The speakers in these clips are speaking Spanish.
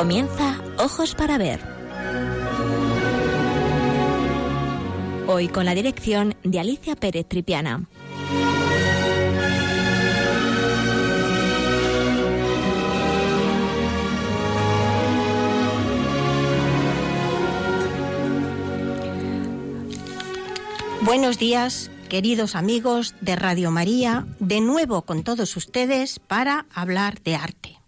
Comienza Ojos para Ver. Hoy con la dirección de Alicia Pérez Tripiana. Buenos días, queridos amigos de Radio María, de nuevo con todos ustedes para hablar de arte.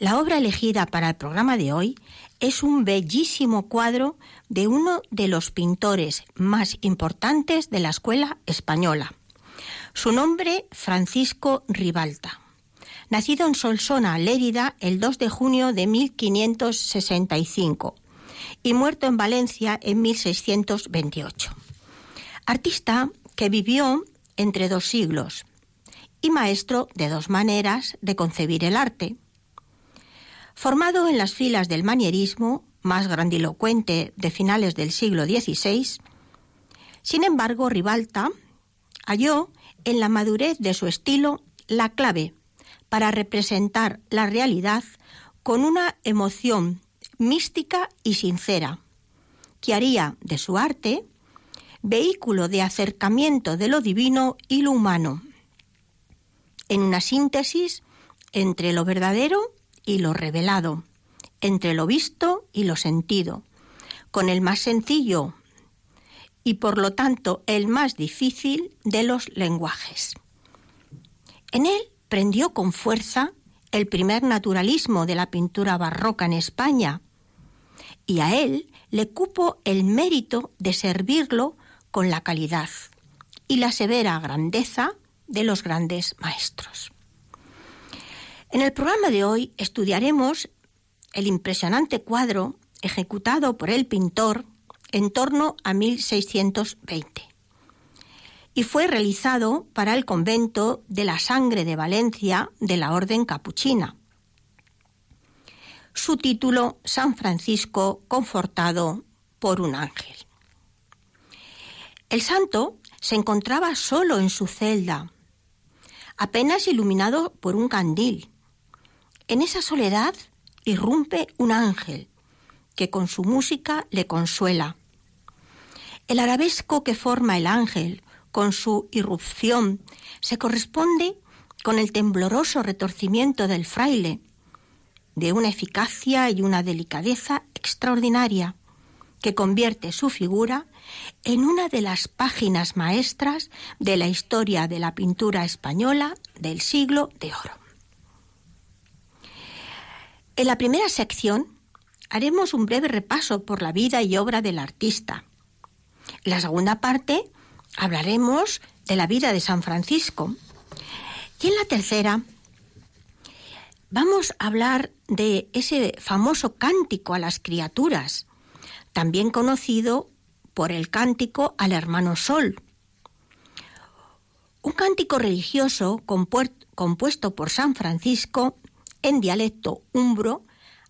La obra elegida para el programa de hoy es un bellísimo cuadro de uno de los pintores más importantes de la escuela española. Su nombre, Francisco Ribalta. Nacido en Solsona, Lérida, el 2 de junio de 1565 y muerto en Valencia en 1628. Artista que vivió entre dos siglos y maestro de dos maneras de concebir el arte Formado en las filas del manierismo, más grandilocuente de finales del siglo XVI, sin embargo, Ribalta halló en la madurez de su estilo la clave para representar la realidad con una emoción mística y sincera, que haría de su arte vehículo de acercamiento de lo divino y lo humano, en una síntesis entre lo verdadero y lo revelado, entre lo visto y lo sentido, con el más sencillo y por lo tanto el más difícil de los lenguajes. En él prendió con fuerza el primer naturalismo de la pintura barroca en España, y a él le cupo el mérito de servirlo con la calidad y la severa grandeza de los grandes maestros. En el programa de hoy estudiaremos el impresionante cuadro ejecutado por el pintor en torno a 1620 y fue realizado para el convento de la Sangre de Valencia de la Orden Capuchina. Su título, San Francisco confortado por un ángel. El santo se encontraba solo en su celda, apenas iluminado por un candil, en esa soledad irrumpe un ángel que con su música le consuela. El arabesco que forma el ángel con su irrupción se corresponde con el tembloroso retorcimiento del fraile, de una eficacia y una delicadeza extraordinaria, que convierte su figura en una de las páginas maestras de la historia de la pintura española del siglo de oro. En la primera sección haremos un breve repaso por la vida y obra del artista. En la segunda parte hablaremos de la vida de San Francisco. Y en la tercera vamos a hablar de ese famoso cántico a las criaturas, también conocido por el cántico al hermano Sol. Un cántico religioso compuesto por San Francisco en dialecto umbro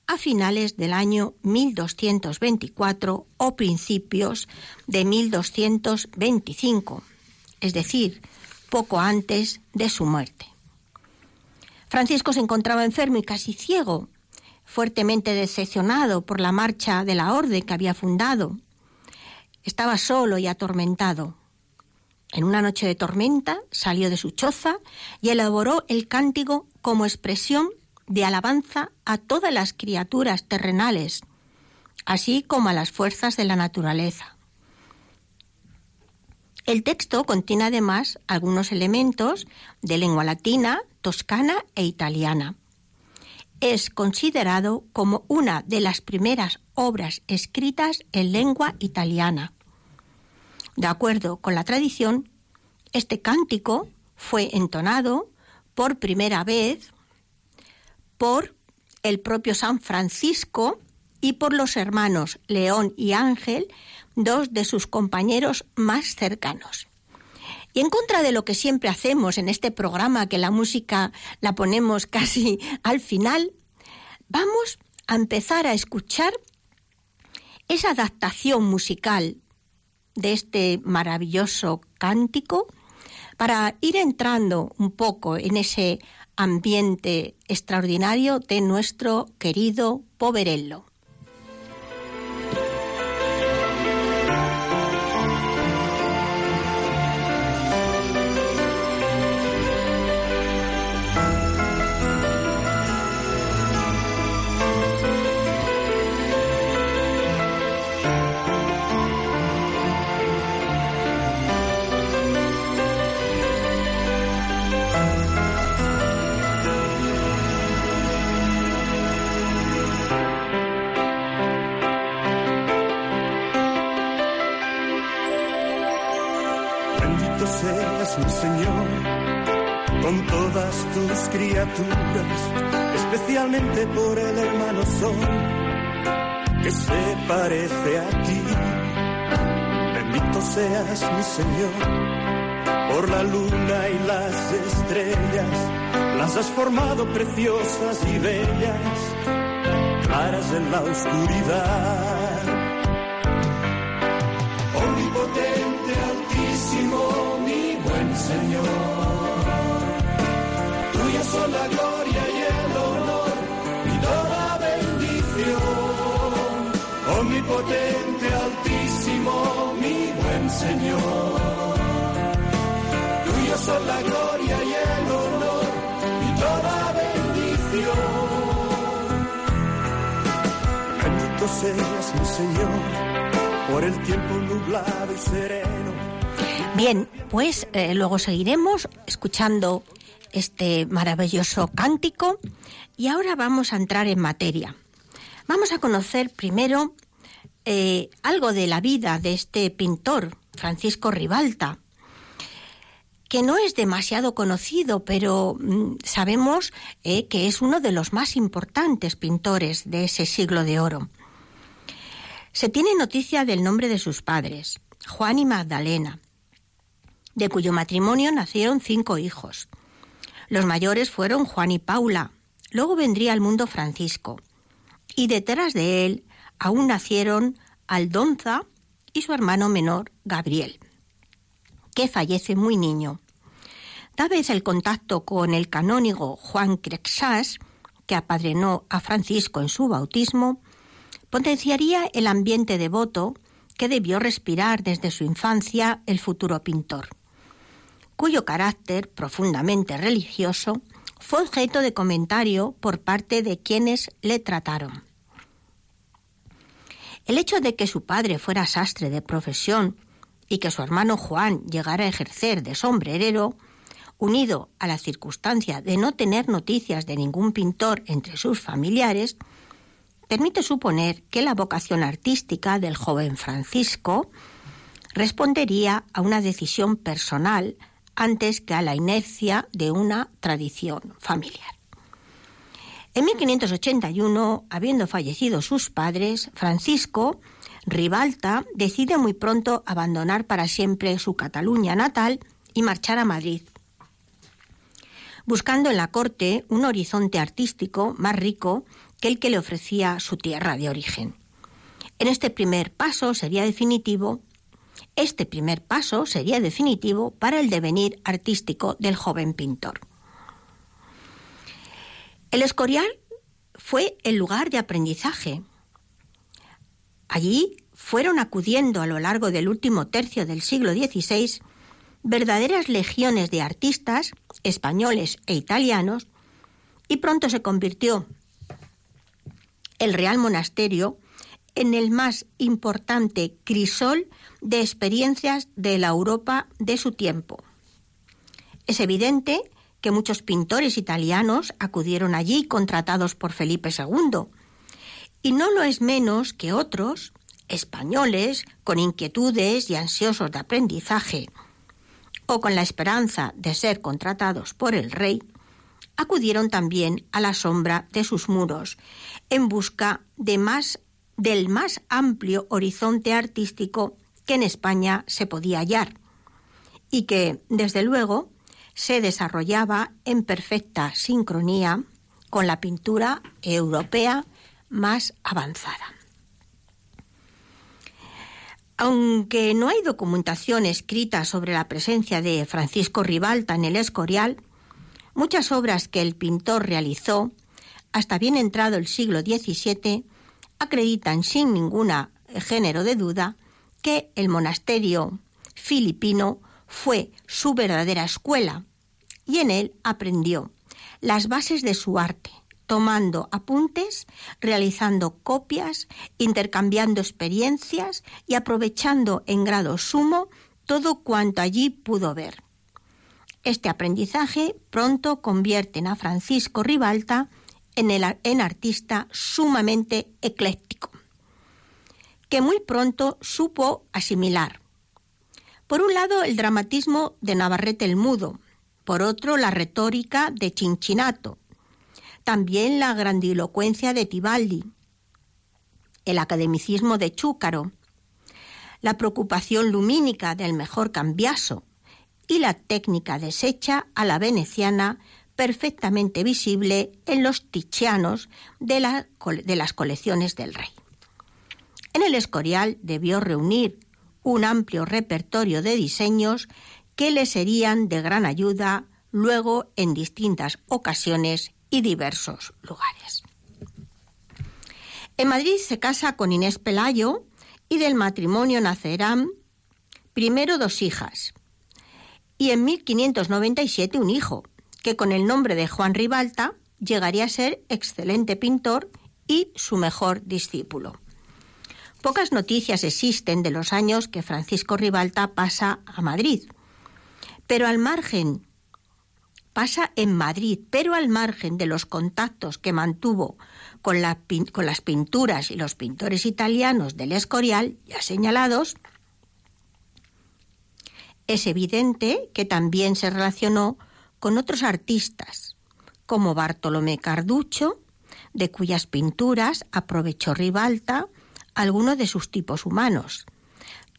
a finales del año 1224 o principios de 1225, es decir, poco antes de su muerte. Francisco se encontraba enfermo y casi ciego, fuertemente decepcionado por la marcha de la orden que había fundado. Estaba solo y atormentado. En una noche de tormenta salió de su choza y elaboró el cántico como expresión de alabanza a todas las criaturas terrenales, así como a las fuerzas de la naturaleza. El texto contiene además algunos elementos de lengua latina, toscana e italiana. Es considerado como una de las primeras obras escritas en lengua italiana. De acuerdo con la tradición, este cántico fue entonado por primera vez por el propio San Francisco y por los hermanos León y Ángel, dos de sus compañeros más cercanos. Y en contra de lo que siempre hacemos en este programa, que la música la ponemos casi al final, vamos a empezar a escuchar esa adaptación musical de este maravilloso cántico para ir entrando un poco en ese ambiente extraordinario de nuestro querido Poverello. Parece a ti. Bendito seas mi Señor, por la luna y las estrellas, las has formado preciosas y bellas, claras en la oscuridad. Omnipotente, altísimo, mi buen Señor son la gloria Omnipotente, altísimo, mi buen Señor. Tuyo son la gloria y el honor y toda bendición. Bendito seas mi Señor por el tiempo nublado y sereno. Bien, pues eh, luego seguiremos escuchando este maravilloso cántico y ahora vamos a entrar en materia. Vamos a conocer primero eh, algo de la vida de este pintor, Francisco Ribalta, que no es demasiado conocido, pero mm, sabemos eh, que es uno de los más importantes pintores de ese siglo de oro. Se tiene noticia del nombre de sus padres, Juan y Magdalena, de cuyo matrimonio nacieron cinco hijos. Los mayores fueron Juan y Paula. Luego vendría al mundo Francisco. Y detrás de él aún nacieron Aldonza y su hermano menor, Gabriel, que fallece muy niño. Tal vez el contacto con el canónigo Juan Crexas, que apadrenó a Francisco en su bautismo, potenciaría el ambiente devoto que debió respirar desde su infancia el futuro pintor cuyo carácter profundamente religioso fue objeto de comentario por parte de quienes le trataron. El hecho de que su padre fuera sastre de profesión y que su hermano Juan llegara a ejercer de sombrerero, unido a la circunstancia de no tener noticias de ningún pintor entre sus familiares, permite suponer que la vocación artística del joven Francisco respondería a una decisión personal antes que a la inercia de una tradición familiar. En 1581, habiendo fallecido sus padres, Francisco Ribalta decide muy pronto abandonar para siempre su Cataluña natal y marchar a Madrid, buscando en la corte un horizonte artístico más rico que el que le ofrecía su tierra de origen. En este primer paso sería definitivo este primer paso sería definitivo para el devenir artístico del joven pintor. El Escorial fue el lugar de aprendizaje. Allí fueron acudiendo a lo largo del último tercio del siglo XVI verdaderas legiones de artistas españoles e italianos y pronto se convirtió el Real Monasterio en el más importante crisol de experiencias de la Europa de su tiempo. Es evidente que muchos pintores italianos acudieron allí contratados por Felipe II, y no lo es menos que otros, españoles, con inquietudes y ansiosos de aprendizaje, o con la esperanza de ser contratados por el rey, acudieron también a la sombra de sus muros, en busca del más amplio horizonte artístico que en España se podía hallar y que, desde luego, se desarrollaba en perfecta sincronía con la pintura europea más avanzada. Aunque no hay documentación escrita sobre la presencia de Francisco Ribalta en el Escorial, muchas obras que el pintor realizó hasta bien entrado el siglo XVII acreditan sin ningún género de duda que el monasterio filipino fue su verdadera escuela y en él aprendió las bases de su arte, tomando apuntes, realizando copias, intercambiando experiencias y aprovechando en grado sumo todo cuanto allí pudo ver. Este aprendizaje pronto convierte a Francisco Ribalta en, el, en artista sumamente ecléctico, que muy pronto supo asimilar. Por un lado, el dramatismo de Navarrete el Mudo, por otro, la retórica de Cincinnato, también la grandilocuencia de Tibaldi, el academicismo de Chúcaro, la preocupación lumínica del mejor cambiaso y la técnica deshecha a la veneciana perfectamente visible en los tichianos de, de las colecciones del rey. En el Escorial debió reunir un amplio repertorio de diseños que le serían de gran ayuda luego en distintas ocasiones y diversos lugares. En Madrid se casa con Inés Pelayo y del matrimonio nacerán primero dos hijas y en 1597 un hijo, que con el nombre de Juan Ribalta llegaría a ser excelente pintor y su mejor discípulo. Pocas noticias existen de los años que Francisco Ribalta pasa a Madrid, pero al margen pasa en Madrid, pero al margen de los contactos que mantuvo con, las pinturas y los pintores italianos del Escorial, ya señalados, es evidente que también se relacionó con otros artistas, como Bartolomé Carducho, de cuyas pinturas aprovechó Ribalta algunos de sus tipos humanos.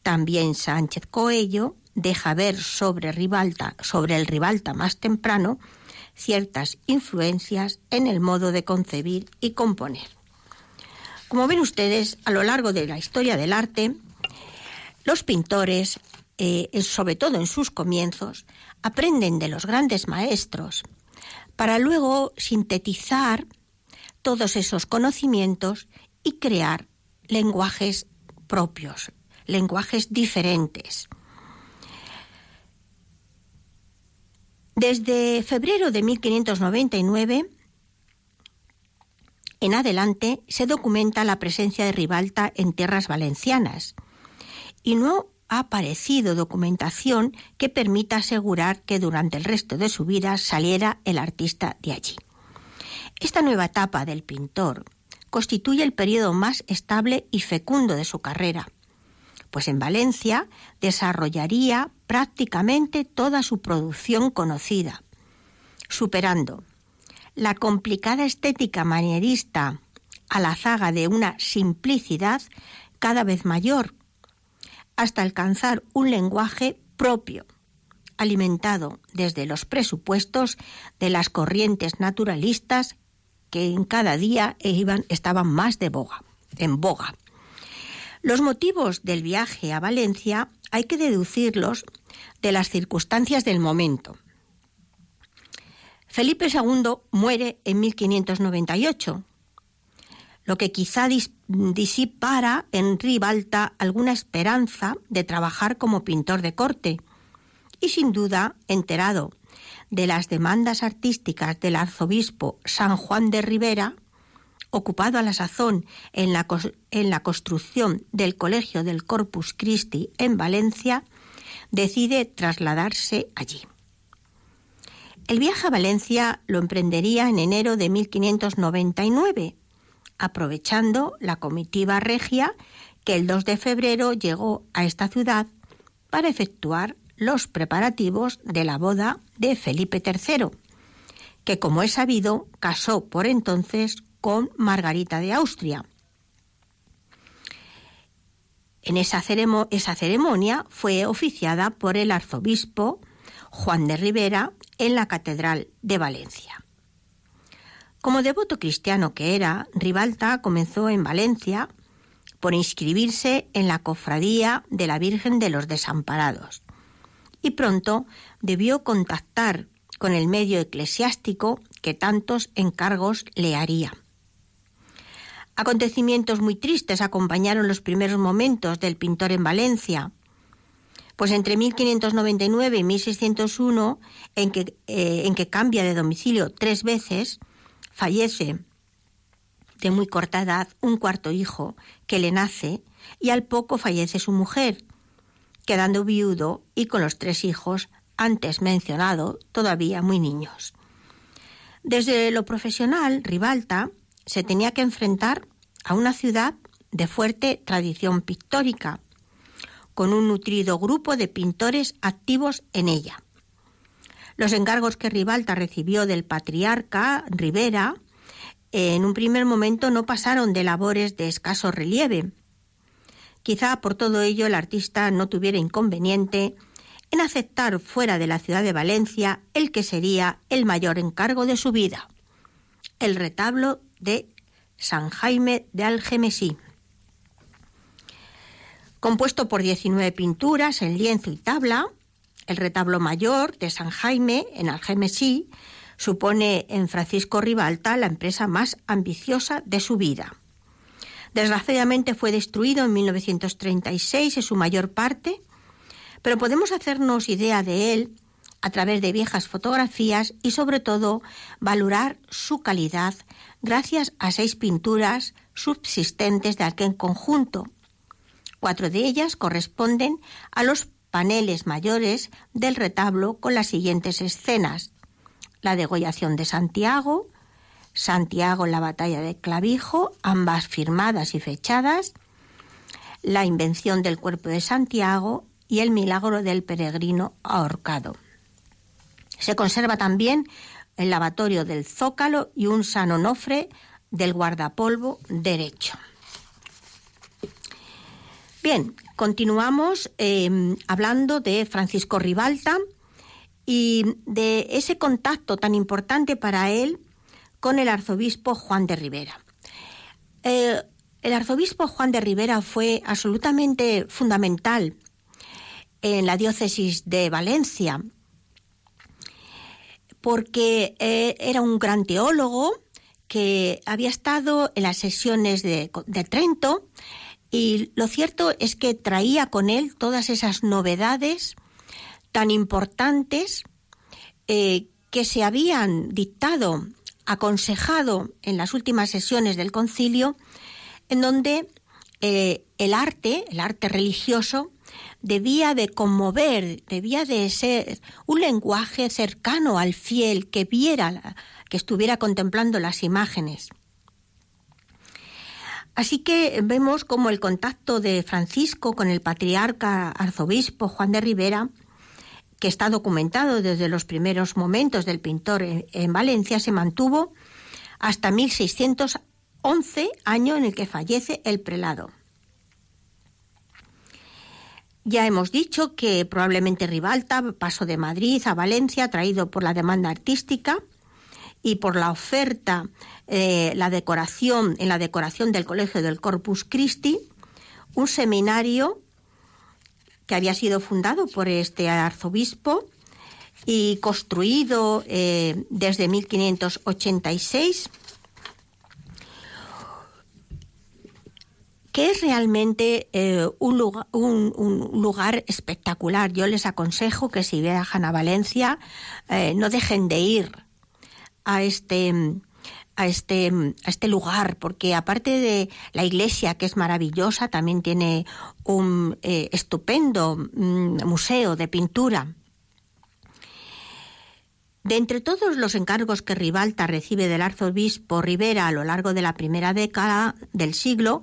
También Sánchez Coello deja ver sobre, Ribalta, sobre el Ribalta más temprano ciertas influencias en el modo de concebir y componer. Como ven ustedes, a lo largo de la historia del arte, los pintores, eh, sobre todo en sus comienzos, aprenden de los grandes maestros para luego sintetizar todos esos conocimientos y crear lenguajes propios, lenguajes diferentes. Desde febrero de 1599 en adelante se documenta la presencia de Ribalta en tierras valencianas y no ha aparecido documentación que permita asegurar que durante el resto de su vida saliera el artista de allí. Esta nueva etapa del pintor constituye el periodo más estable y fecundo de su carrera, pues en Valencia desarrollaría prácticamente toda su producción conocida, superando la complicada estética manierista a la zaga de una simplicidad cada vez mayor, hasta alcanzar un lenguaje propio, alimentado desde los presupuestos de las corrientes naturalistas que en cada día iban, estaban más de boga, en boga. Los motivos del viaje a Valencia hay que deducirlos de las circunstancias del momento. Felipe II muere en 1598, lo que quizá disipara en Ribalta alguna esperanza de trabajar como pintor de corte, y sin duda, enterado de las demandas artísticas del arzobispo San Juan de Rivera, ocupado a la sazón en la, construcción del Colegio del Corpus Christi en Valencia, decide trasladarse allí. El viaje a Valencia lo emprendería en enero de 1599, aprovechando la comitiva regia que el 2 de febrero llegó a esta ciudad para efectuar los preparativos de la boda de Felipe III, que como es sabido casó por entonces con Margarita de Austria. En esa, ceremonia fue oficiada por el arzobispo Juan de Rivera en la Catedral de Valencia. Como devoto cristiano que era, Ribalta comenzó en Valencia por inscribirse en la cofradía de la Virgen de los Desamparados. Y pronto debió contactar con el medio eclesiástico que tantos encargos le haría. Acontecimientos muy tristes acompañaron los primeros momentos del pintor en Valencia, pues entre 1599 y 1601, en que, eh, en que cambia de domicilio tres veces, fallece de muy corta edad un cuarto hijo que le nace y al poco fallece su mujer, quedando viudo y con los tres hijos antes mencionado todavía muy niños. Desde lo profesional, Ribalta se tenía que enfrentar a una ciudad de fuerte tradición pictórica, con un nutrido grupo de pintores activos en ella. Los encargos que Ribalta recibió del patriarca Rivera en un primer momento no pasaron de labores de escaso relieve. Quizá por todo ello el artista no tuviera inconveniente en aceptar fuera de la ciudad de Valencia el que sería el mayor encargo de su vida, el retablo de San Jaime de Algemesí. Compuesto por 19 pinturas en lienzo y tabla, el retablo mayor de San Jaime en Algemesí supone en Francisco Ribalta la empresa más ambiciosa de su vida. Desgraciadamente fue destruido en 1936 en su mayor parte, pero podemos hacernos idea de él a través de viejas fotografías y sobre todo valorar su calidad gracias a seis pinturas subsistentes de aquel conjunto, Cuatro de ellas corresponden a los paneles mayores del retablo con las siguientes escenas. La degollación de Santiago, Santiago en la batalla de Clavijo, ambas firmadas y fechadas, la invención del cuerpo de Santiago y el milagro del peregrino ahorcado. Se conserva también el lavatorio del Zócalo y un San Onofre del guardapolvo derecho. Bien, continuamos em, hablando de Francisco Ribalta y de ese contacto tan importante para él con el arzobispo Juan de Rivera. Eh, el arzobispo Juan de Rivera fue absolutamente fundamental en la diócesis de Valencia, porque eh, era un gran teólogo que había estado en las sesiones de, Trento, y lo cierto es que traía con él todas esas novedades tan importantes eh, que se habían dictado, aconsejado en las últimas sesiones del concilio, en donde eh, el arte, el arte religioso, debía de conmover, debía de ser un lenguaje cercano al fiel que viera, que estuviera contemplando las imágenes. Así que vemos como el contacto de Francisco con el patriarca arzobispo Juan de Rivera, que está documentado desde los primeros momentos del pintor en, Valencia, se mantuvo hasta 1611, año en el que fallece el prelado. Ya hemos dicho que probablemente Ribalta pasó de Madrid a Valencia traído por la demanda artística y por la oferta, eh, la decoración, en la decoración del Colegio del Corpus Christi, un seminario que había sido fundado por este arzobispo y construido eh, desde 1586, que es realmente eh, un, lugar, un, lugar, espectacular. Yo les aconsejo que si viajan a Valencia no dejen de ir a este a este, a este lugar, porque aparte de la iglesia, que es maravillosa, también tiene un eh, estupendo mm, museo de pintura. De entre todos los encargos que Ribalta recibe del arzobispo Rivera a lo largo de la primera década del siglo,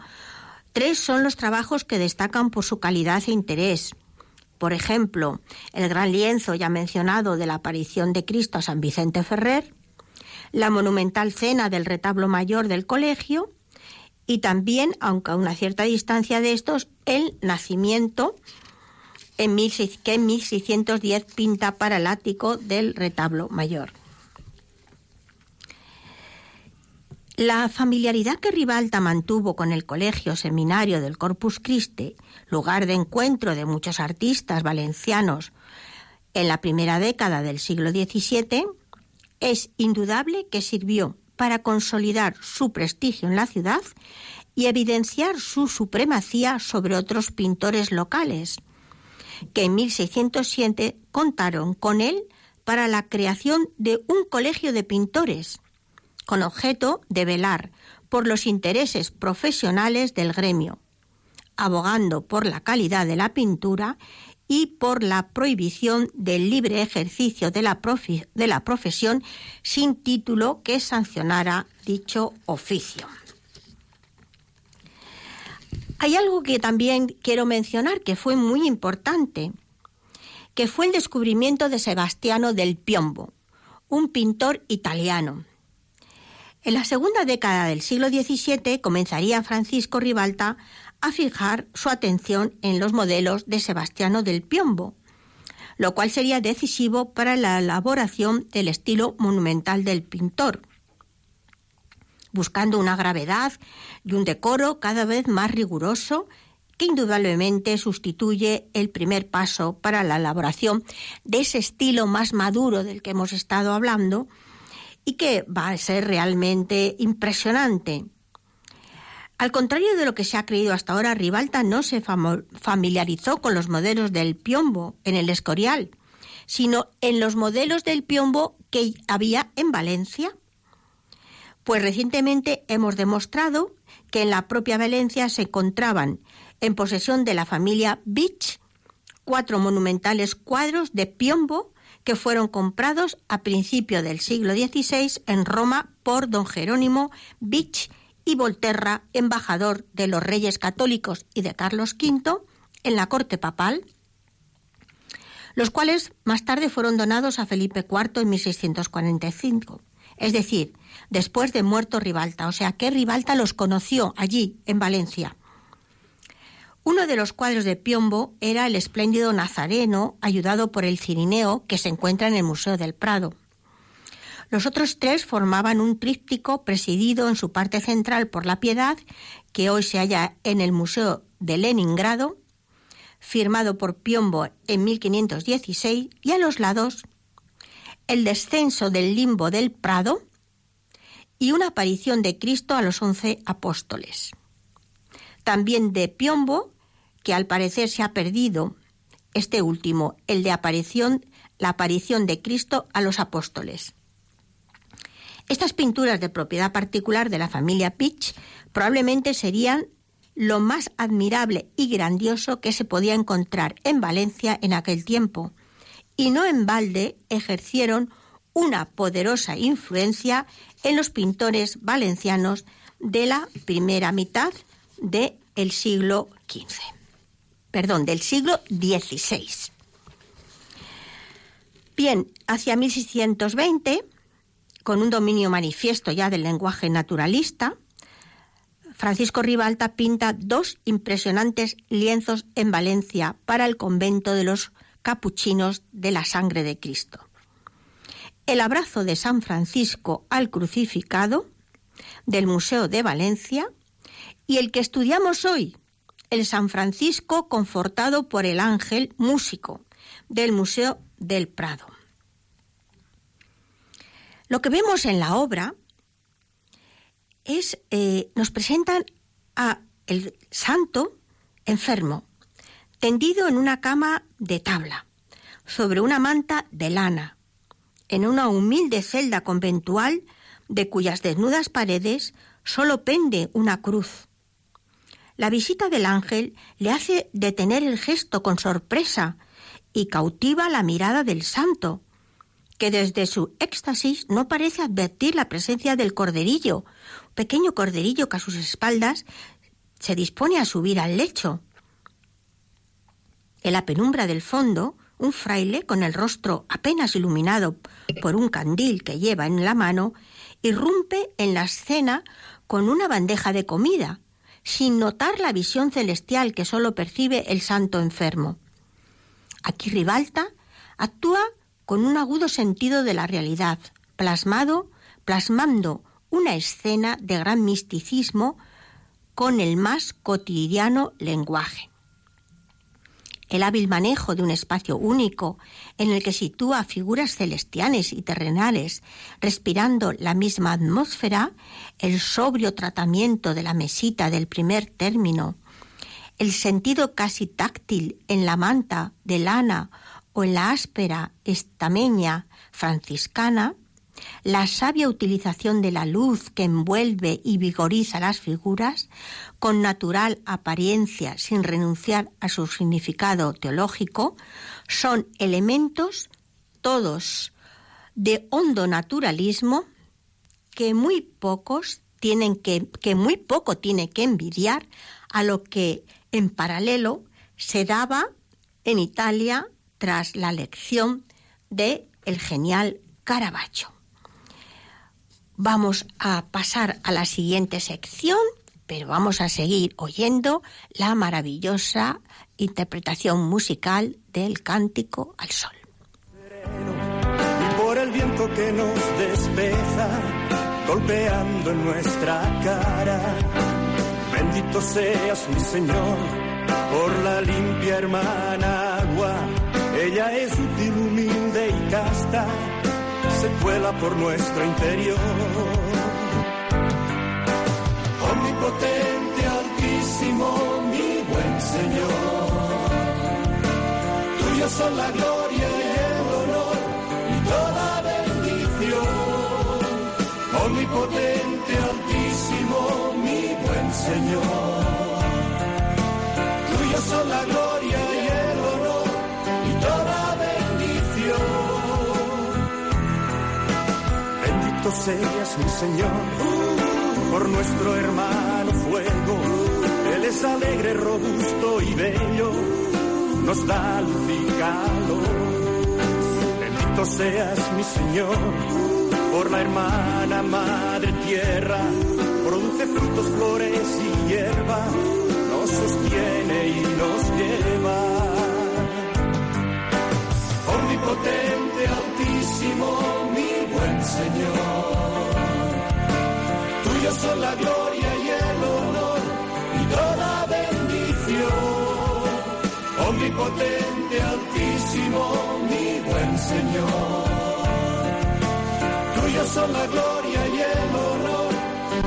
tres son los trabajos que destacan por su calidad e interés. Por ejemplo, el gran lienzo ya mencionado de la aparición de Cristo a San Vicente Ferrer, la monumental cena del retablo mayor del colegio y también, aunque a una cierta distancia de estos, el nacimiento en que en 1610 pinta para el ático del retablo mayor. La familiaridad que Ribalta mantuvo con el colegio seminario del Corpus Christi, lugar de encuentro de muchos artistas valencianos en la primera década del siglo XVII, es indudable que sirvió para consolidar su prestigio en la ciudad y evidenciar su supremacía sobre otros pintores locales, que en 1607 contaron con él para la creación de un colegio de pintores, con objeto de velar por los intereses profesionales del gremio, abogando por la calidad de la pintura y por la prohibición del libre ejercicio de la, profesión sin título que sancionara dicho oficio. Hay algo que también quiero mencionar que fue muy importante, que fue el descubrimiento de Sebastiano del Piombo, un pintor italiano. En la segunda década del siglo XVII comenzaría Francisco Ribalta a fijar su atención en los modelos de Sebastiano del Piombo, lo cual sería decisivo para la elaboración del estilo monumental del pintor, buscando una gravedad y un decoro cada vez más riguroso que indudablemente sustituye el primer paso para la elaboración de ese estilo más maduro del que hemos estado hablando y que va a ser realmente impresionante. Al contrario de lo que se ha creído hasta ahora, Ribalta no se familiarizó con los modelos del piombo en el Escorial, sino en los modelos del piombo que había en Valencia. Pues recientemente hemos demostrado que en la propia Valencia se encontraban en posesión de la familia Beach cuatro monumentales cuadros de piombo que fueron comprados a principio del siglo XVI en Roma por don Jerónimo Beach y Volterra, embajador de los reyes católicos y de Carlos V en la corte papal, los cuales más tarde fueron donados a Felipe IV en 1645, es decir, después de muerto Ribalta, o sea que Ribalta los conoció allí, en Valencia. Uno de los cuadros de Piombo era el espléndido Nazareno, ayudado por el Cirineo, que se encuentra en el Museo del Prado. Los otros tres formaban un tríptico presidido en su parte central por la Piedad, que hoy se halla en el Museo de Leningrado, firmado por Piombo en 1516, y a los lados el descenso del limbo del Prado y una aparición de Cristo a los once apóstoles. También de Piombo, que al parecer se ha perdido, este último, el de aparición, la aparición de Cristo a los apóstoles. Estas pinturas de propiedad particular de la familia Pitch probablemente serían lo más admirable y grandioso que se podía encontrar en Valencia en aquel tiempo, y no en balde ejercieron una poderosa influencia en los pintores valencianos de la primera mitad del siglo XV. Perdón, del siglo XVI. Bien, hacia 1620 con un dominio manifiesto ya del lenguaje naturalista, Francisco Ribalta pinta dos impresionantes lienzos en Valencia para el convento de los capuchinos de la sangre de Cristo. El abrazo de San Francisco al crucificado del Museo de Valencia y el que estudiamos hoy, el San Francisco confortado por el ángel músico del Museo del Prado. Lo que vemos en la obra es, eh, nos presentan a el santo enfermo, tendido en una cama de tabla, sobre una manta de lana, en una humilde celda conventual de cuyas desnudas paredes solo pende una cruz. La visita del ángel le hace detener el gesto con sorpresa y cautiva la mirada del santo, que desde su éxtasis no parece advertir la presencia del corderillo, pequeño corderillo que a sus espaldas se dispone a subir al lecho. En la penumbra del fondo, un fraile, con el rostro apenas iluminado por un candil que lleva en la mano, irrumpe en la escena con una bandeja de comida, sin notar la visión celestial que sólo percibe el santo enfermo. Aquí Ribalta actúa con un agudo sentido de la realidad, plasmado, plasmando una escena de gran misticismo con el más cotidiano lenguaje. El hábil manejo de un espacio único en el que sitúa figuras celestiales y terrenales respirando la misma atmósfera, el sobrio tratamiento de la mesita del primer término, el sentido casi táctil en la manta de lana o en la áspera estameña franciscana, la sabia utilización de la luz que envuelve y vigoriza las figuras, con natural apariencia sin renunciar a su significado teológico, son elementos todos de hondo naturalismo que muy pocos tienen que, que muy poco tiene que envidiar a lo que en paralelo se daba en Italia tras la elección de el genial Caravaggio. Vamos a pasar a la siguiente sección, pero vamos a seguir oyendo la maravillosa interpretación musical del Cántico al Sol. Y por el viento que nos despeja, golpeando en nuestra cara, bendito seas mi Señor, por la limpia hermana agua, ella es útil, humilde y casta se cuela por nuestro interior. Omnipotente, altísimo, mi buen Señor. Tuyo son la gloria y el honor y toda bendición. Omnipotente, altísimo, mi buen Señor. Tuyo son la gloria y el honor y toda Bendito seas mi Señor por nuestro hermano es alegre, robusto y bello, nos da luz y. Bendito seas mi Señor por la hermana madre tierra, produce frutos, flores y hierba, nos sostiene y nos lleva. Omnipotente, altísimo, mi buen Señor. Tuyo son la gloria Omnipotente, altísimo, mi buen Señor. Tuyo son la gloria y el honor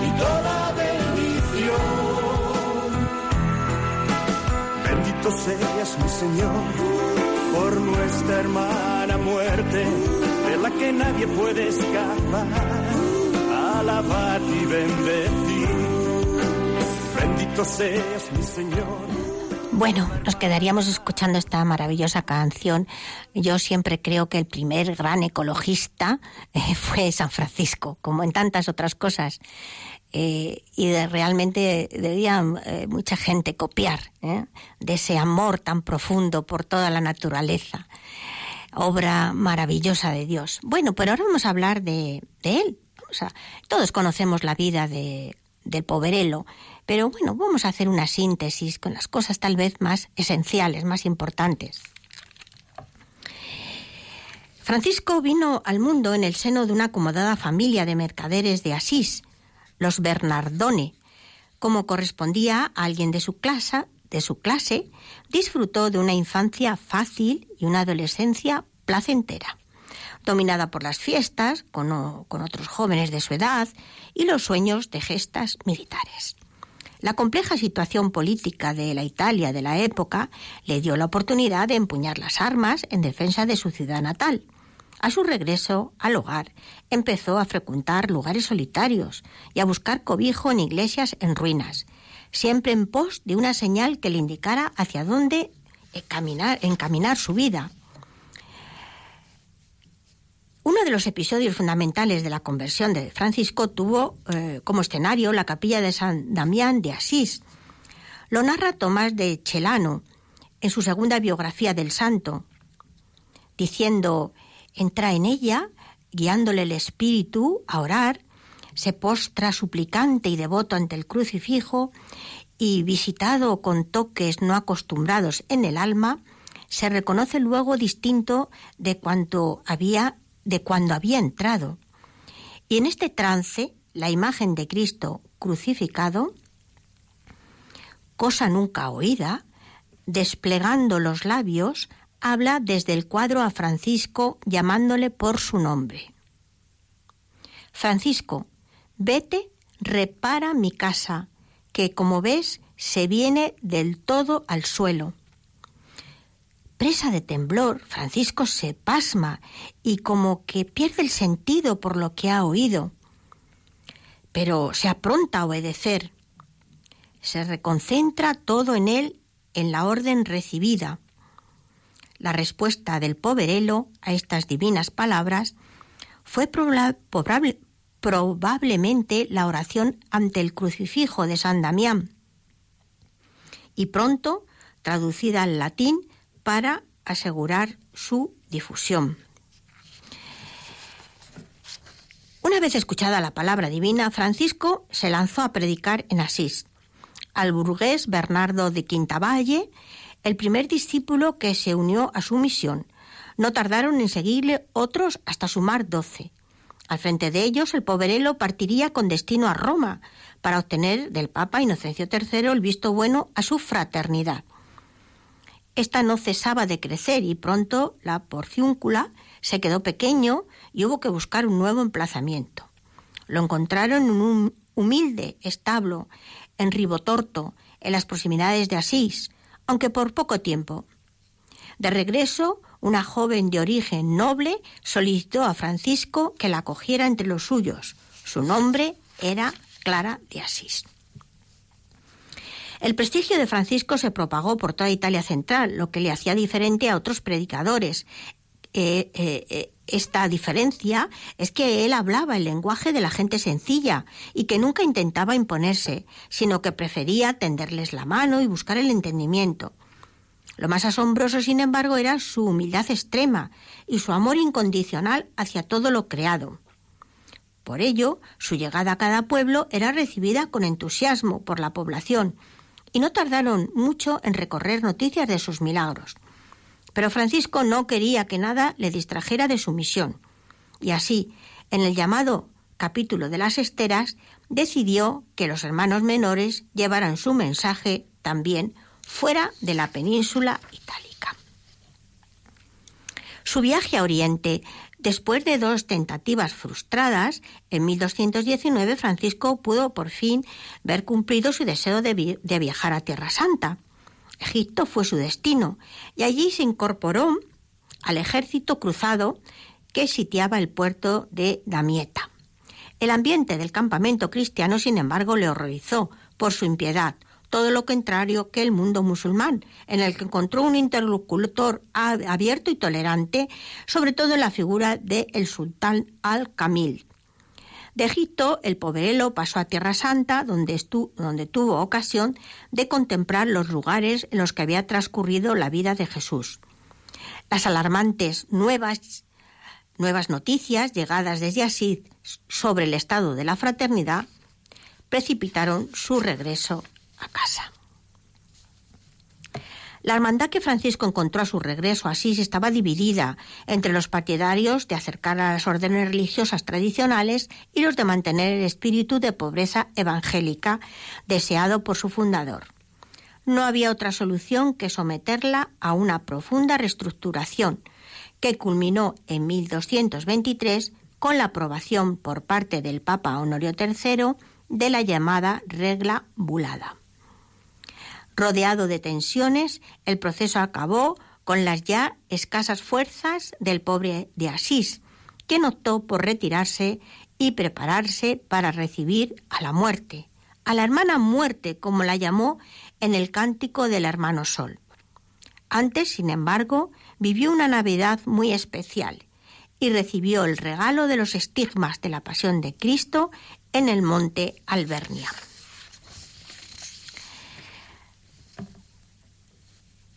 y toda bendición. Bendito seas mi Señor por nuestra hermana muerte, de la que nadie puede escapar. Alabar y bendecir. Bendito seas mi Señor. Bueno, nos quedaríamos escuchando esta maravillosa canción. Yo siempre creo que el primer gran ecologista eh, fue San Francisco, como en tantas otras cosas. Eh, y de, realmente debía eh, mucha gente copiar ¿eh? de ese amor tan profundo por toda la naturaleza. Obra maravillosa de Dios. Bueno, pero ahora vamos a hablar de, él. Todos conocemos la vida de, del poverelo, pero bueno, vamos a hacer una síntesis con las cosas tal vez más esenciales, más importantes. Francisco vino al mundo en el seno de una acomodada familia de mercaderes de Asís, los Bernardone. Como correspondía a alguien de su clase, de su clase, disfrutó de una infancia fácil y una adolescencia placentera, dominada por las fiestas con, con otros jóvenes de su edad y los sueños de gestas militares. La compleja situación política de la Italia de la época le dio la oportunidad de empuñar las armas en defensa de su ciudad natal. A su regreso al hogar, empezó a frecuentar lugares solitarios y a buscar cobijo en iglesias en ruinas, siempre en pos de una señal que le indicara hacia dónde encaminar, encaminar su vida. Uno de los episodios fundamentales de la conversión de Francisco tuvo eh, como escenario la capilla de San Damián de Asís. Lo narra Tomás de Chelano en su segunda biografía del santo, diciendo, entra en ella, guiándole el espíritu a orar, se postra suplicante y devoto ante el crucifijo y visitado con toques no acostumbrados en el alma, se reconoce luego distinto de cuanto había de cuando había entrado. Y en este trance la imagen de Cristo crucificado, cosa nunca oída, desplegando los labios, habla desde el cuadro a Francisco llamándole por su nombre. Francisco, vete, repara mi casa, que como ves se viene del todo al suelo. Presa de temblor, Francisco se pasma y como que pierde el sentido por lo que ha oído. Pero se apronta a obedecer. Se reconcentra todo en él en la orden recibida. La respuesta del poverelo a estas divinas palabras fue probablemente la oración ante el crucifijo de San Damián y pronto traducida al latín para asegurar su difusión. Una vez escuchada la palabra divina, Francisco se lanzó a predicar en Asís. Al burgués Bernardo de Quintavalle, el primer discípulo que se unió a su misión. No tardaron en seguirle otros hasta sumar doce. Al frente de ellos, el poverelo partiría con destino a Roma para obtener del Papa Inocencio III el visto bueno a su fraternidad. Esta no cesaba de crecer y pronto la porciúncula se quedó pequeño y hubo que buscar un nuevo emplazamiento. Lo encontraron en un humilde establo en Ribotorto, en las proximidades de Asís, aunque por poco tiempo. De regreso, una joven de origen noble solicitó a Francisco que la acogiera entre los suyos. Su nombre era Clara de Asís. El prestigio de Francisco se propagó por toda Italia central, lo que le hacía diferente a otros predicadores. Eh, eh, eh, esta diferencia es que él hablaba el lenguaje de la gente sencilla y que nunca intentaba imponerse, sino que prefería tenderles la mano y buscar el entendimiento. Lo más asombroso, sin embargo, era su humildad extrema y su amor incondicional hacia todo lo creado. Por ello, su llegada a cada pueblo era recibida con entusiasmo por la población, y no tardaron mucho en recorrer noticias de sus milagros. Pero Francisco no quería que nada le distrajera de su misión, y así, en el llamado capítulo de las esteras, decidió que los hermanos menores llevaran su mensaje también fuera de la península itálica. Su viaje a Oriente Después de dos tentativas frustradas, en 1219 Francisco pudo por fin ver cumplido su deseo de, viajar a Tierra Santa. Egipto fue su destino y allí se incorporó al ejército cruzado que sitiaba el puerto de Damieta. El ambiente del campamento cristiano, sin embargo, le horrorizó por su impiedad, todo lo contrario que el mundo musulmán, en el que encontró un interlocutor abierto y tolerante, sobre todo en la figura del el sultán al-Kamil. De Egipto, el poverelo pasó a Tierra Santa, donde, donde tuvo ocasión de contemplar los lugares en los que había transcurrido la vida de Jesús. Las alarmantes nuevas, nuevas noticias llegadas desde Asís sobre el estado de la fraternidad precipitaron su regreso casa. La hermandad que Francisco encontró a su regreso a Asís estaba dividida entre los partidarios de acercar a las órdenes religiosas tradicionales y los de mantener el espíritu de pobreza evangélica deseado por su fundador. No había otra solución que someterla a una profunda reestructuración, que culminó en 1223 con la aprobación por parte del Papa Honorio III de la llamada regla bulada. Rodeado de tensiones, el proceso acabó con las ya escasas fuerzas del pobre de Asís, quien optó por retirarse y prepararse para recibir a la muerte, a la hermana muerte, como la llamó en el cántico del hermano Sol. Antes, sin embargo, vivió una Navidad muy especial y recibió el regalo de los estigmas de la pasión de Cristo en el monte Albernia.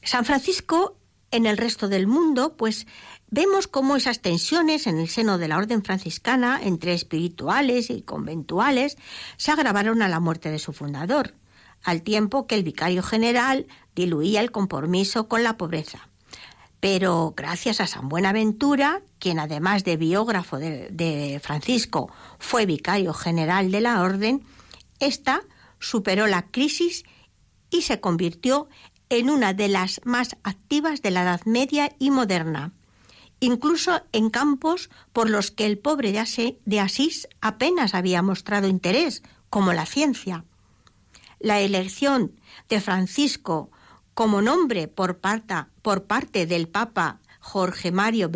San Francisco en el resto del mundo, pues vemos cómo esas tensiones en el seno de la orden franciscana entre espirituales y conventuales se agravaron a la muerte de su fundador, al tiempo que el vicario general diluía el compromiso con la pobreza. Pero gracias a San Buenaventura, quien además de biógrafo de, Francisco fue vicario general de la orden, ésta superó la crisis y se convirtió en una de las más activas de la Edad Media y moderna, incluso en campos por los que el pobre de Asís apenas había mostrado interés, como la ciencia. La elección de Francisco como nombre por, parte del Papa Jorge Mario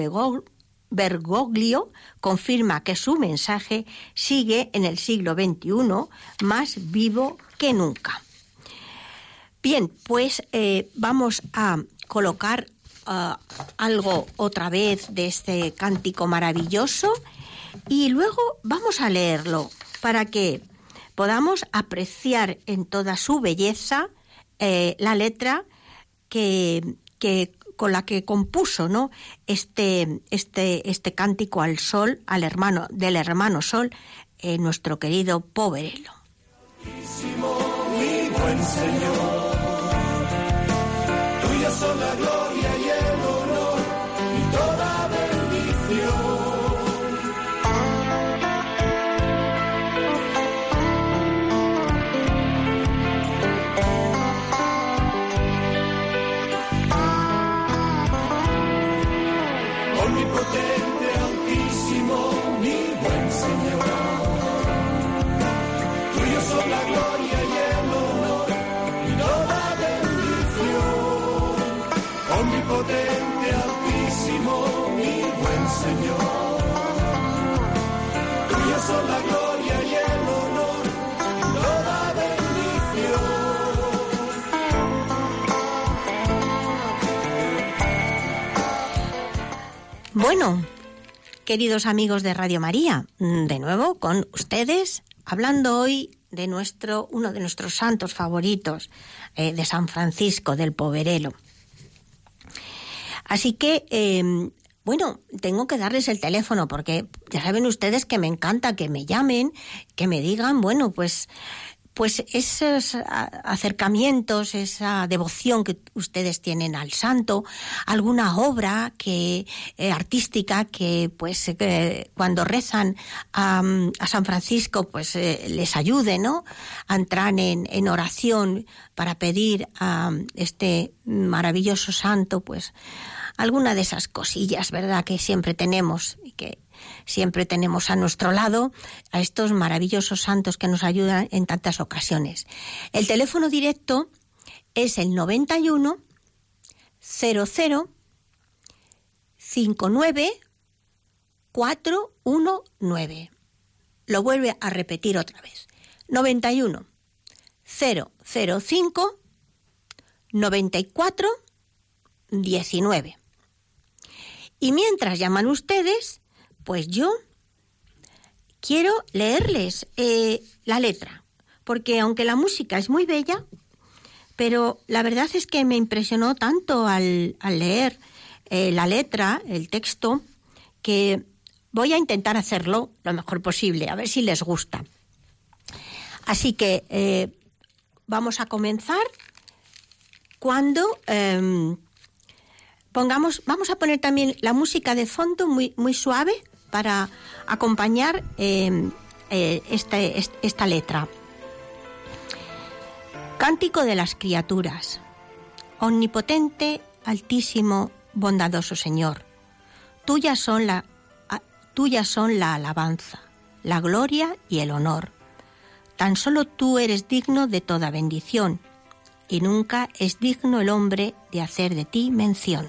Bergoglio confirma que su mensaje sigue en el siglo XXI más vivo que nunca. Bien, pues eh, vamos a colocar ah, algo otra vez de este cántico maravilloso y luego vamos a leerlo para que podamos apreciar en toda su belleza eh, la letra que, con la que compuso ¿no? este, este, este cántico al sol, al hermano, del hermano sol, eh, nuestro querido Poverelo. Bueno, queridos amigos de Radio María, de nuevo con ustedes, hablando hoy de nuestro, uno de nuestros santos favoritos, eh, de San Francisco del Poverelo. Así que, em, bueno, tengo que darles el teléfono porque ya saben ustedes que me encanta que me llamen, que me digan, bueno, pues pues esos acercamientos, esa devoción que ustedes tienen al santo, alguna obra que eh, artística que pues eh, cuando rezan a, San Francisco pues eh, les ayude, ¿no? A entrar en, en oración para pedir a este maravilloso santo, pues alguna de esas cosillas, ¿verdad? Que siempre tenemos y que siempre tenemos a nuestro lado a estos maravillosos santos que nos ayudan en tantas ocasiones. El teléfono directo es el 91 00 59 419. Lo vuelve a repetir otra vez. 91 005 94 19. Y mientras llaman ustedes, pues yo quiero leerles eh, la letra, porque aunque la música es muy bella, pero la verdad es que me impresionó tanto al, leer eh, la letra, el texto, que voy a intentar hacerlo lo mejor posible, a ver si les gusta. Así que eh, vamos a comenzar cuando em, pongamos, vamos a poner también la música de fondo muy, muy suave para acompañar em, eh, este, esta letra. Cántico de las criaturas. Omnipotente, altísimo, bondadoso Señor, tuyas son la, son la alabanza, la gloria y el honor. Tan solo tú eres digno de toda bendición, y nunca es digno el hombre de hacer de ti mención.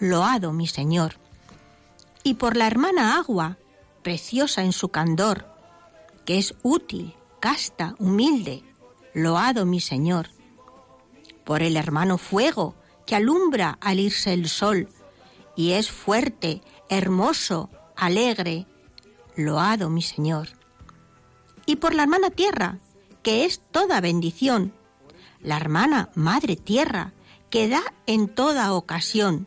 loado mi Señor. Y por la hermana agua, preciosa en su candor, que es útil, casta, humilde, loado mi Señor. Por el hermano fuego, que alumbra al irse el sol, y es fuerte, hermoso, alegre. Loado mi Señor. Y por la hermana tierra, que es toda bendición, la hermana madre tierra, que da en toda ocasión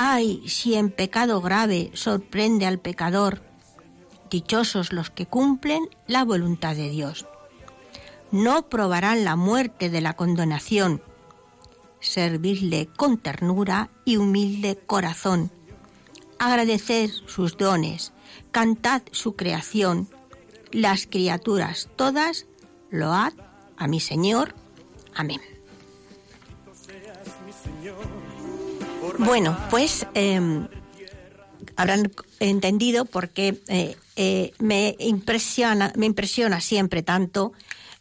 Ay, si en pecado grave sorprende al pecador, dichosos los que cumplen la voluntad de Dios. No probarán la muerte de la condenación, servirle con ternura y humilde corazón, agradecer sus dones, cantad su creación, las criaturas todas, load a mi Señor. Amén. Bueno, pues em, habrán entendido por qué eh, eh, me impresiona, me impresiona siempre tanto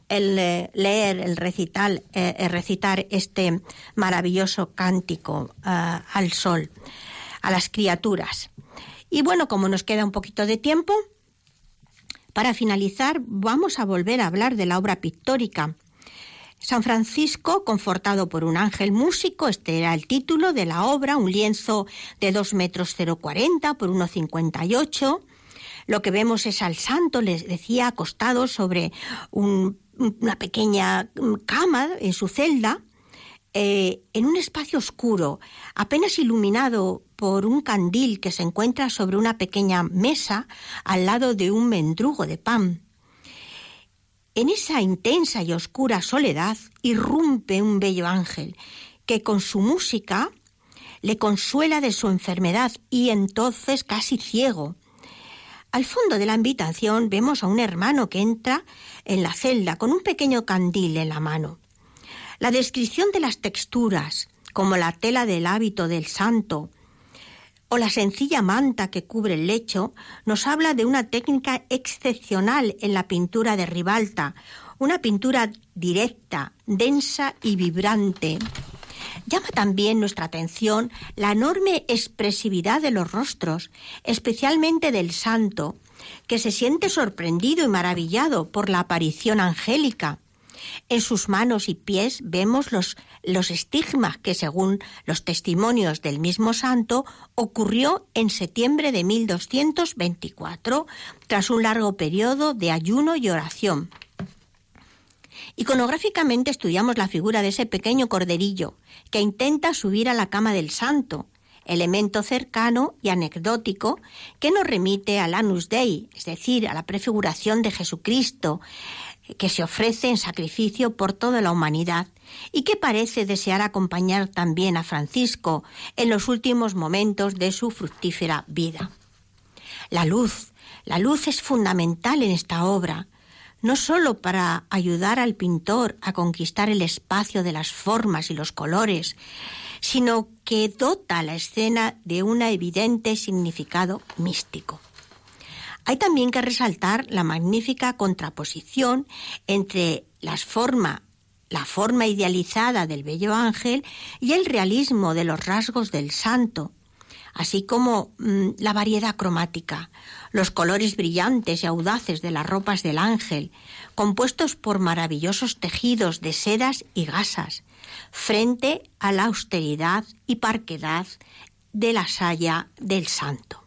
el eh, leer, el recital, recitar este maravilloso cántico al sol, a las criaturas. Y bueno, como nos queda un poquito de tiempo, para finalizar vamos a volver a hablar de la obra pictórica San Francisco, confortado por un ángel músico, este era el título de la obra, un lienzo de 2 metros 040 por 1,58. Lo que vemos es al santo, les decía, acostado sobre una pequeña cama en su celda, eh, en un espacio oscuro, apenas iluminado por un candil que se encuentra sobre una pequeña mesa al lado de un mendrugo de pan. En esa intensa y oscura soledad irrumpe un bello ángel que con su música le consuela de su enfermedad y entonces casi ciego. Al fondo de la habitación vemos a un hermano que entra en la celda con un pequeño candil en la mano. La descripción de las texturas, como la tela del hábito del santo, o la sencilla manta que cubre el lecho nos habla de una técnica excepcional en la pintura de Ribalta, una pintura directa, densa y vibrante. Llama también nuestra atención la enorme expresividad de los rostros, especialmente del santo, que se siente sorprendido y maravillado por la aparición angélica. En sus manos y pies vemos los, los estigmas que, según los testimonios del mismo santo, ocurrió en septiembre de 1224, tras un largo periodo de ayuno y oración. Iconográficamente estudiamos la figura de ese pequeño corderillo que intenta subir a la cama del santo, elemento cercano y anecdótico que nos remite al Anus Dei, es decir, a la prefiguración de Jesucristo, que se ofrece en sacrificio por toda la humanidad y que parece desear acompañar también a Francisco en los últimos momentos de su fructífera vida. La luz, la luz es fundamental en esta obra, no sólo para ayudar al pintor a conquistar el espacio de las formas y los colores, sino que dota la escena de un evidente significado místico. Hay también que resaltar la magnífica contraposición entre las forma, la forma idealizada del bello ángel y el realismo de los rasgos del santo, así como mm, la variedad cromática, los colores brillantes y audaces de las ropas del ángel, compuestos por maravillosos tejidos de sedas y gasas, frente a la austeridad y parquedad de la saya del santo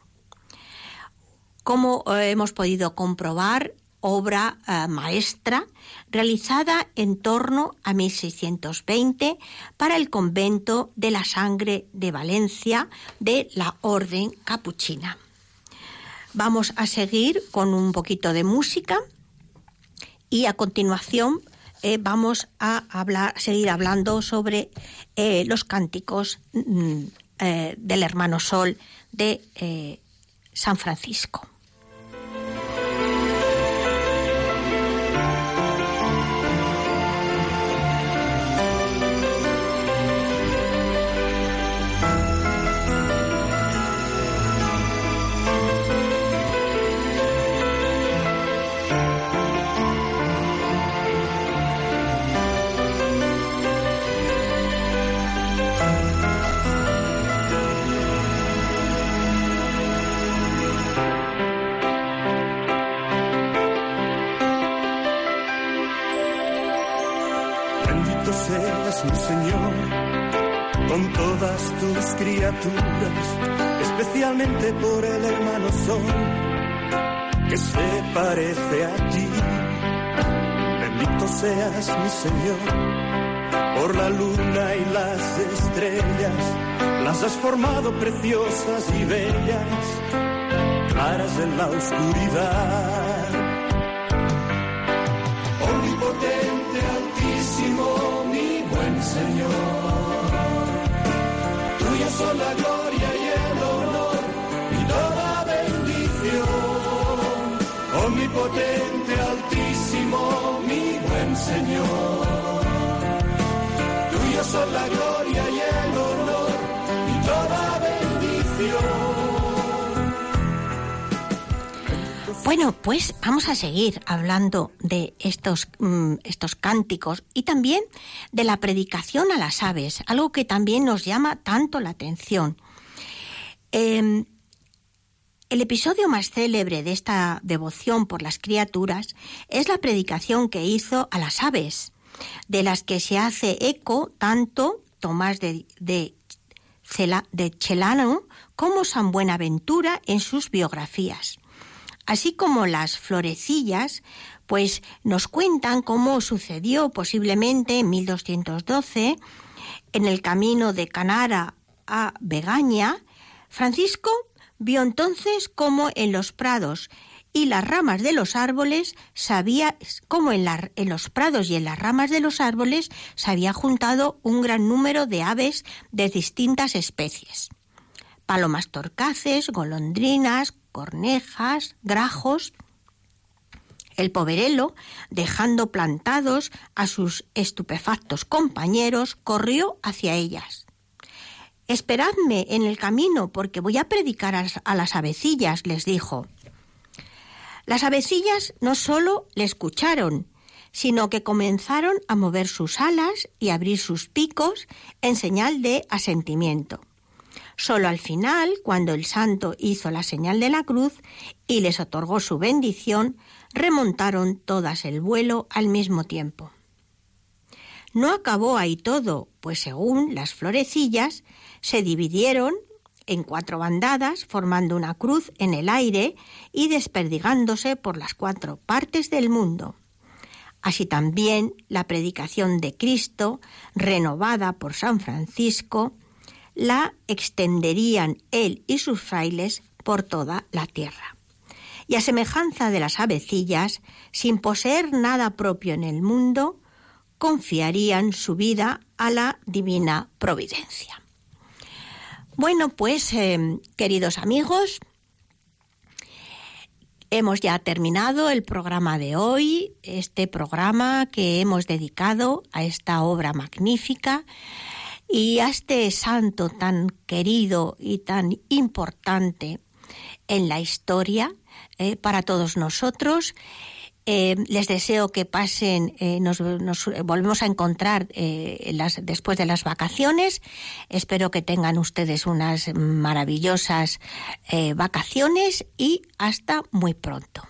como eh, hemos podido comprobar, obra eh, maestra realizada en torno a 1620 para el convento de la sangre de Valencia de la Orden Capuchina. Vamos a seguir con un poquito de música y a continuación eh, vamos a seguir hablando sobre los cánticos mm, del hermano Sol de San Francisco. Mi Señor con todas tus criaturas, especialmente por el hermano Sol que se parece a ti. Bendito seas mi Señor por la luna y las estrellas, las has formado preciosas y bellas, claras en la oscuridad. Omnipotente, altísimo, mi Señor son la gloria y el honor y toda bendición. Omnipotente, altísimo, mi buen Señor. Tuyo son la gloria y el honor y toda bendición. Bueno, pues vamos a seguir hablando de estos, mm, estos cánticos y también de la predicación a las aves, algo que también nos llama tanto la atención. Em, el episodio más célebre de esta devoción por las criaturas es la predicación que hizo a las aves, de las que se hace eco tanto Tomás de, de, de Chelano como San Buenaventura en sus biografías así como las florecillas, pues nos cuentan cómo sucedió posiblemente en 1212 en el camino de Canara a Begaña. Francisco vio entonces cómo en los prados y las ramas de los árboles sabía cómo en, en, los prados y en las ramas de los árboles se había juntado un gran número de aves de distintas especies. Palomas torcaces, golondrinas, cornejas, grajos. El poverelo, dejando plantados a sus estupefactos compañeros, corrió hacia ellas. Esperadme en el camino, porque voy a predicar a las avecillas, les dijo. Las avecillas no solo le escucharon, sino que comenzaron a mover sus alas y abrir sus picos en señal de asentimiento. Solo al final, cuando el santo hizo la señal de la cruz y les otorgó su bendición, remontaron todas el vuelo al mismo tiempo. No acabó ahí todo, pues según las florecillas, se dividieron en cuatro bandadas, formando una cruz en el aire y desperdigándose por las cuatro partes del mundo. Así también la predicación de Cristo, renovada por San Francisco, la extenderían él y sus frailes por toda la tierra. Y a semejanza de las avecillas, sin poseer nada propio en el mundo, confiarían su vida a la divina providencia. Bueno, pues, eh, queridos amigos, hemos ya terminado el programa de hoy, este programa que hemos dedicado a esta obra magnífica y a este santo tan querido y tan importante en la historia eh, para todos nosotros. Eh, les deseo que pasen, eh, nos, volvemos a encontrar después de las vacaciones. Espero que tengan ustedes unas maravillosas vacaciones y hasta muy pronto.